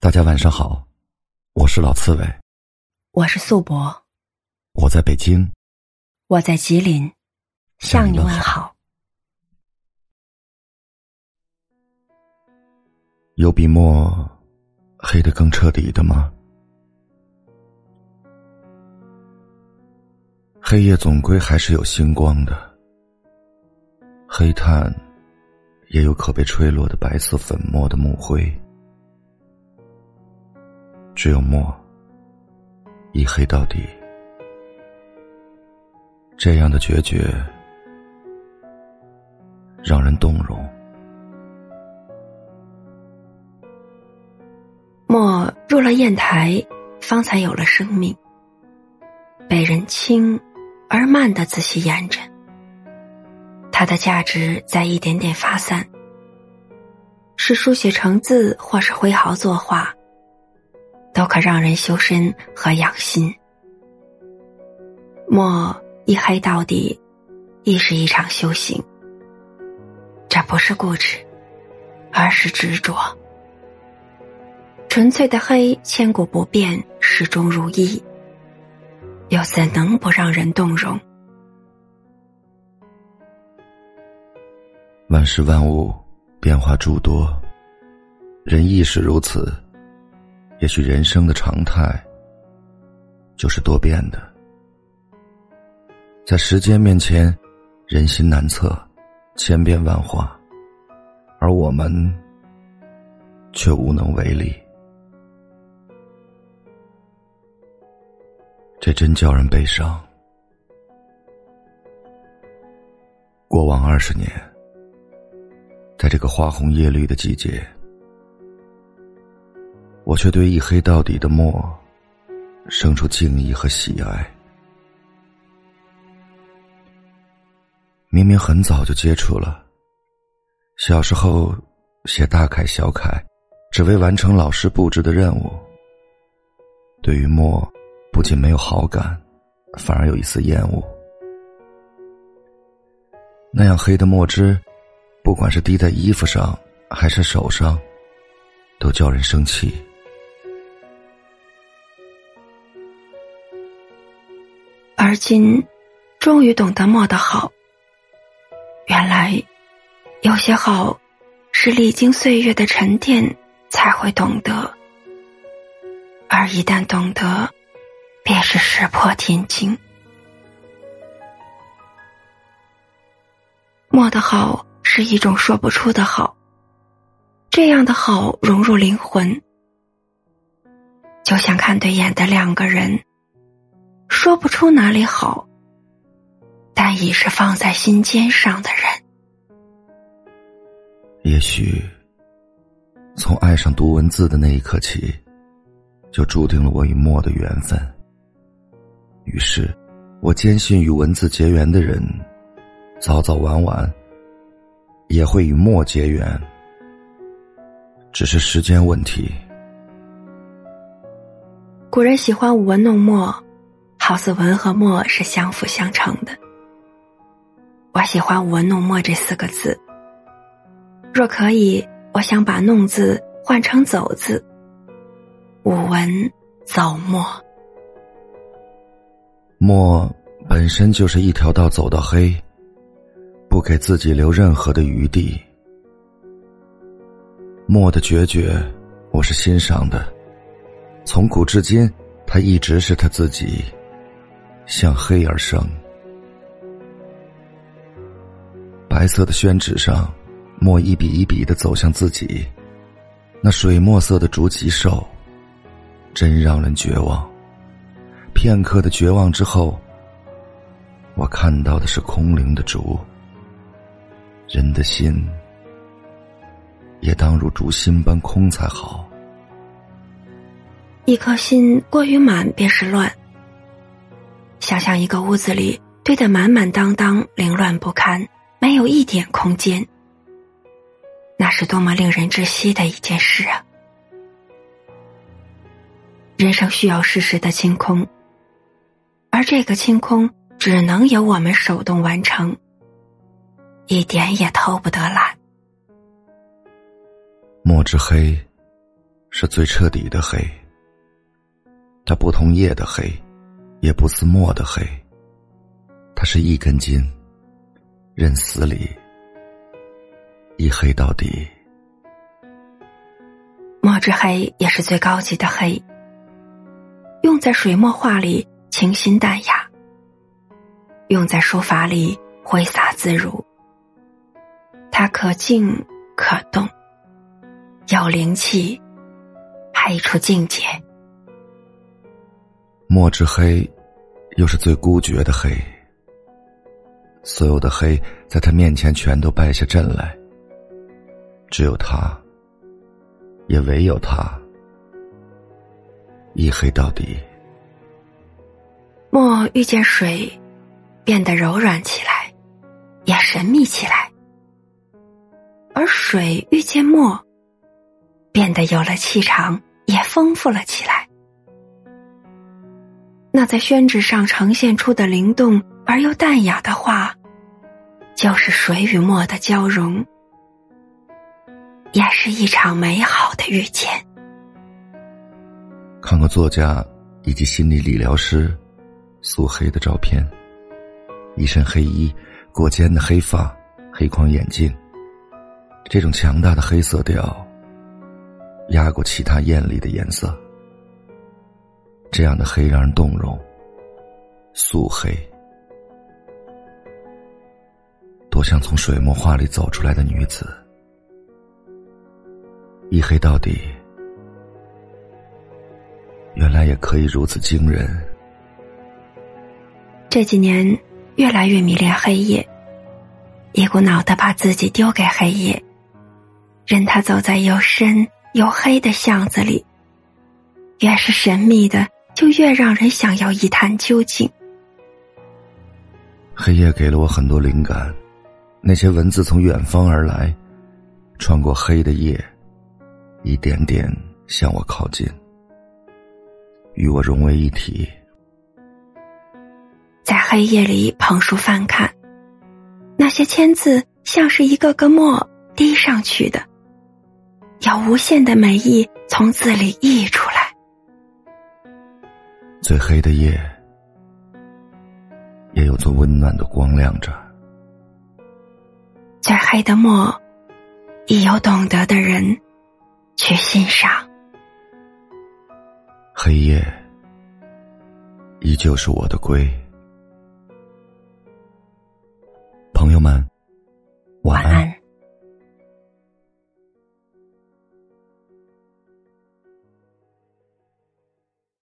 大家晚上好，我是老刺猬，我是素博，我在北京，我在吉林，向你问好。有比墨黑的更彻底的吗？黑夜总归还是有星光的，黑炭也有可被吹落的白色粉末的木灰。只有墨，一黑到底。这样的决绝，让人动容。墨入了砚台，方才有了生命，被人轻而慢的仔细研诊，它的价值在一点点发散，是书写成字，或是挥毫作画。都可让人修身和养心。墨一黑到底，亦是一场修行。这不是固执，而是执着。纯粹的黑，千古不变，始终如一，又怎能不让人动容？万事万物变化诸多，人亦是如此。也许人生的常态就是多变的，在时间面前，人心难测，千变万化，而我们却无能为力。这真叫人悲伤。过往二十年，在这个花红叶绿的季节。我却对一黑到底的墨生出敬意和喜爱。明明很早就接触了，小时候写大楷小楷，只为完成老师布置的任务。对于墨，不仅没有好感，反而有一丝厌恶。那样黑的墨汁，不管是滴在衣服上还是手上，都叫人生气。而今，终于懂得墨的好。原来，有些好，是历经岁月的沉淀才会懂得，而一旦懂得，便是石破天惊。墨的好是一种说不出的好，这样的好融入灵魂，就像看对眼的两个人。说不出哪里好，但已是放在心尖上的人。也许，从爱上读文字的那一刻起，就注定了我与墨的缘分。于是，我坚信与文字结缘的人，早早晚晚也会与墨结缘，只是时间问题。古人喜欢舞文弄墨。好似文和墨是相辅相成的。我喜欢“文弄墨”这四个字。若可以，我想把“弄”字换成“走”字。舞文走墨，墨本身就是一条道走到黑，不给自己留任何的余地。墨的决绝，我是欣赏的。从古至今，他一直是他自己。向黑而生，白色的宣纸上，墨一笔一笔的走向自己，那水墨色的竹棘手，真让人绝望。片刻的绝望之后，我看到的是空灵的竹。人的心，也当如竹心般空才好。一颗心过于满，便是乱。想象一个屋子里堆得满满当当、凌乱不堪，没有一点空间，那是多么令人窒息的一件事啊！人生需要适时的清空，而这个清空只能由我们手动完成，一点也偷不得懒。墨之黑，是最彻底的黑。它不同夜的黑，也不似墨的黑。它是一根筋，任死里，一黑到底。墨之黑也是最高级的黑，用在水墨画里清新淡雅，用在书法里挥洒自如。它可静可动，有灵气，还一处境界。墨之黑，又是最孤绝的黑。所有的黑在他面前全都败下阵来，只有他，也唯有他，一黑到底。墨遇见水，变得柔软起来，也神秘起来；而水遇见墨，变得有了气场，也丰富了起来。那在宣纸上呈现出的灵动而又淡雅的画。就是水与墨的交融，也是一场美好的遇见。看过作家以及心理理疗师素黑的照片，一身黑衣，过肩的黑发，黑框眼镜，这种强大的黑色调压过其他艳丽的颜色，这样的黑让人动容，素黑。多像从水墨画里走出来的女子，一黑到底，原来也可以如此惊人。这几年越来越迷恋黑夜，一股脑的把自己丢给黑夜，任他走在又深又黑的巷子里，越是神秘的，就越让人想要一探究竟。黑夜给了我很多灵感。那些文字从远方而来，穿过黑的夜，一点点向我靠近，与我融为一体。在黑夜里捧书翻看，那些签字像是一个个墨滴上去的，有无限的美意从字里溢出来。最黑的夜，也有最温暖的光亮着。最黑的墨，亦有懂得的人去欣赏。黑夜，依旧是我的归。朋友们。